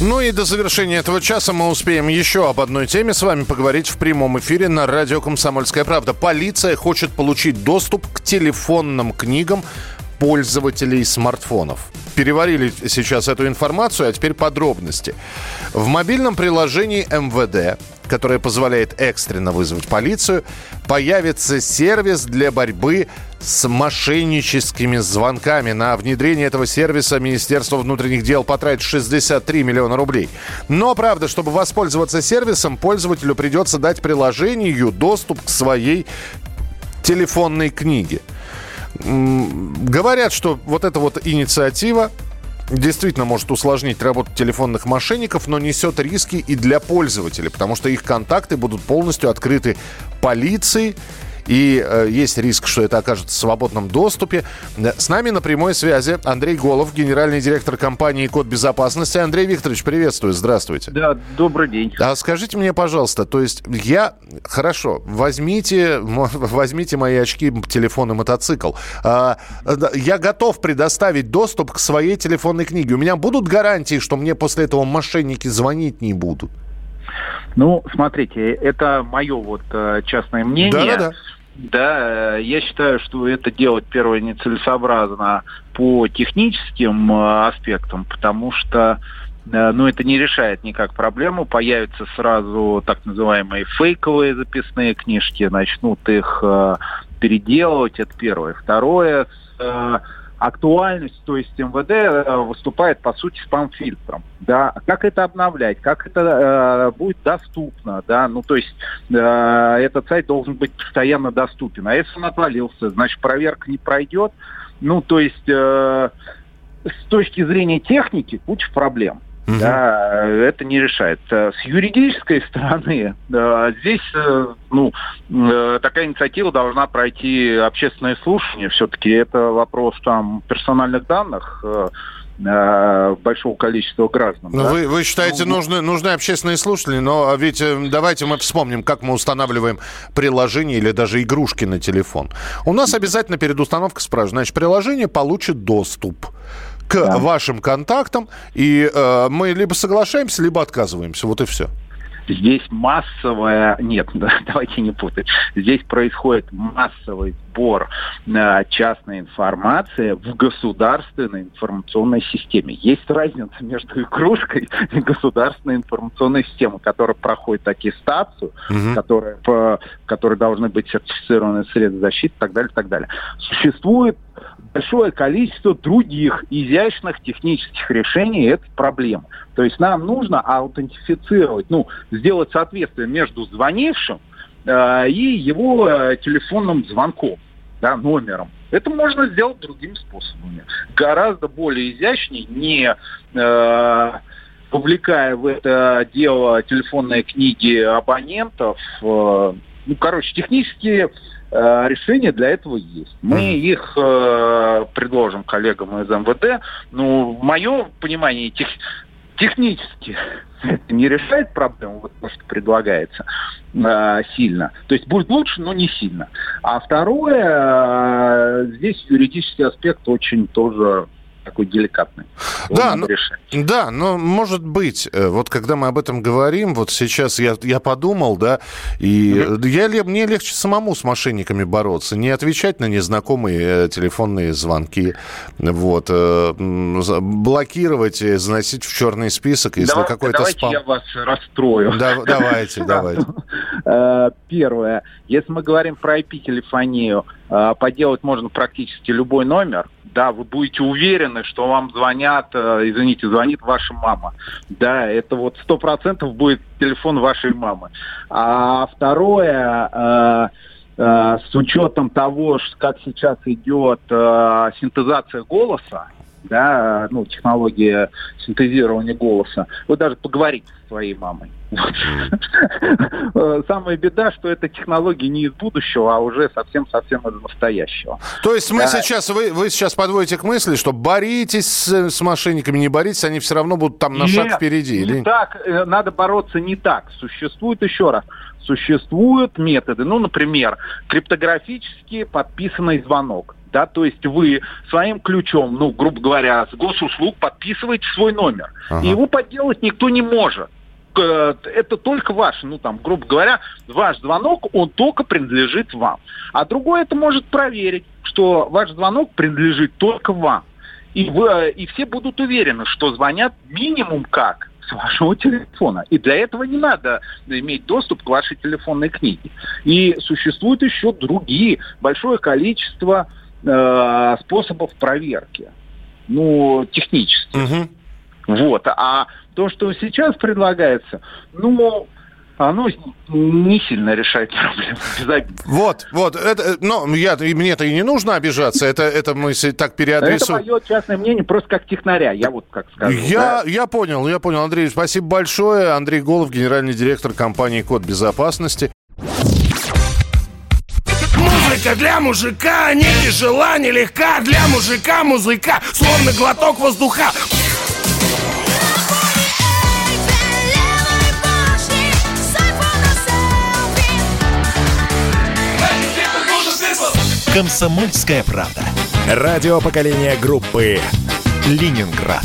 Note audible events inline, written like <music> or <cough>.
Ну и до завершения этого часа мы успеем еще об одной теме с вами поговорить в прямом эфире на радио «Комсомольская правда». Полиция хочет получить доступ к телефонным книгам пользователей смартфонов. Переварили сейчас эту информацию, а теперь подробности. В мобильном приложении МВД, которое позволяет экстренно вызвать полицию, появится сервис для борьбы с мошенническими звонками. На внедрение этого сервиса Министерство внутренних дел потратит 63 миллиона рублей. Но, правда, чтобы воспользоваться сервисом, пользователю придется дать приложению доступ к своей телефонной книге. Говорят, что вот эта вот инициатива действительно может усложнить работу телефонных мошенников, но несет риски и для пользователей, потому что их контакты будут полностью открыты полиции. И э, есть риск, что это окажется в свободном доступе. Э, С нами на прямой связи Андрей Голов, генеральный директор компании «Код безопасности». Андрей Викторович, приветствую, здравствуйте. Да, добрый день. А скажите мне, пожалуйста, то есть я... Хорошо, возьмите, <laughs> возьмите мои очки, телефон и мотоцикл. А, да, я готов предоставить доступ к своей телефонной книге. У меня будут гарантии, что мне после этого мошенники звонить не будут? Ну, смотрите, это мое вот э, частное мнение. Да-да-да. Да, э, я считаю, что это делать первое нецелесообразно по техническим э, аспектам, потому что э, ну, это не решает никак проблему. Появятся сразу так называемые фейковые записные книжки, начнут их переделывать, это первое. Второе, с, актуальность, то есть МВД э, выступает, по сути, спам-фильтром. Да? Как это обновлять, как это э, будет доступно, да, ну, то есть э, этот сайт должен быть постоянно доступен. А если он отвалился, значит, проверка не пройдет. Ну, то есть э, с точки зрения техники куча проблем. Мгм. Да, это не решает. Э, С юридической <laughs> стороны э, здесь э, ну, э, такая инициатива должна пройти общественное слушание. Все-таки это вопрос там персональных данных большого количества граждан. Ну, да. вы, вы считаете, Ну, нужны, нужны общественные слушатели, но ведь э, давайте мы вспомним, как мы устанавливаем приложение или даже игрушки на телефон. У нас обязательно перед установкой спрашивают, значит, приложение получит доступ к Да. вашим контактам, и э, мы либо соглашаемся, либо отказываемся. Вот и все. Здесь массовая... Нет, <laughs> да, давайте не путать. Здесь происходит массовый сбор э, частной информации в государственной информационной системе. Есть разница между игрушкой <laughs> и государственной информационной системой, которая проходит аттестацию, Мгм. которые, по- которые должны быть сертифицированы средства защиты и так далее, и так далее. Существует большое количество других изящных технических решений этой проблемы. То есть нам нужно аутентифицировать, ну, сделать соответствие между звонившим э, и его э, телефонным звонком, да, номером. Это можно сделать другими способами. Гораздо более изящнее, не э, вовлекая в это дело телефонные книги абонентов. э, ну, короче, технические решения для этого есть. Мы Мгм. их э, предложим коллегам из МВД. Ну, в моем понимании, тех- технически <laughs> это не решает проблему, вот то, что предлагается э, сильно. То есть будет лучше, но не сильно. А второе, э, здесь юридический аспект очень тоже такой деликатный. <laughs> Да, надо ну, решать. Да, но может быть, э, вот когда мы об этом говорим, вот сейчас я, я подумал, да, и э, я, мне легче самому с мошенниками бороться, не отвечать на незнакомые э, телефонные звонки, вот, э, блокировать, заносить в черный список, если какой-то давайте спам. я вас расстрою. Да, давайте, <laughs> давайте. Э, Первое. Если мы говорим про IP-телефонию, э, поделать можно практически любой номер. Да, вы будете уверены, что вам звонят, э, извините, звонит ваша мама. Да, это вот сто процентов будет телефон вашей мамы. А второе, с учетом того, как сейчас идет синтезация голоса, да, ну, технология синтезирования голоса, вы даже поговорите со своей мамой. Самая беда, что эта технология не из будущего, а уже совсем-совсем из настоящего. То есть мы сейчас, вы, вы сейчас подводите к мысли, что боритесь с, с мошенниками, не боритесь, они все равно будут там на Нет, шаг впереди. Не или... так, э, надо бороться не так. Существует еще раз, существуют методы, ну, например, криптографически подписанный звонок да, то есть вы своим ключом, ну, грубо говоря, с госуслуг подписываете свой номер, ага. и его подделать никто не может это только ваш, ну там, грубо говоря, ваш звонок, он только принадлежит вам. А другой это может проверить, что ваш звонок принадлежит только вам. И, вы, и все будут уверены, что звонят минимум как с вашего телефона. И для этого не надо иметь доступ к вашей телефонной книге. И существует еще другие, большое количество э, способов проверки. Ну, технически. Угу. Вот. А то, что сейчас предлагается, ну, оно не сильно решает проблему. <laughs> Вот, вот, это, ну, я, мне-то и не нужно обижаться, это, это мы так переадресуем. Это мое частное мнение, просто как технаря, я вот как скажу. Я, да? я понял, я понял, Андрей, спасибо большое. Андрей Голов, генеральный директор компании «Код безопасности». Музыка для мужика не тяжела, не легка Для мужика музыка, словно глоток воздуха «Комсомольская правда». Радио поколения группы «Ленинград».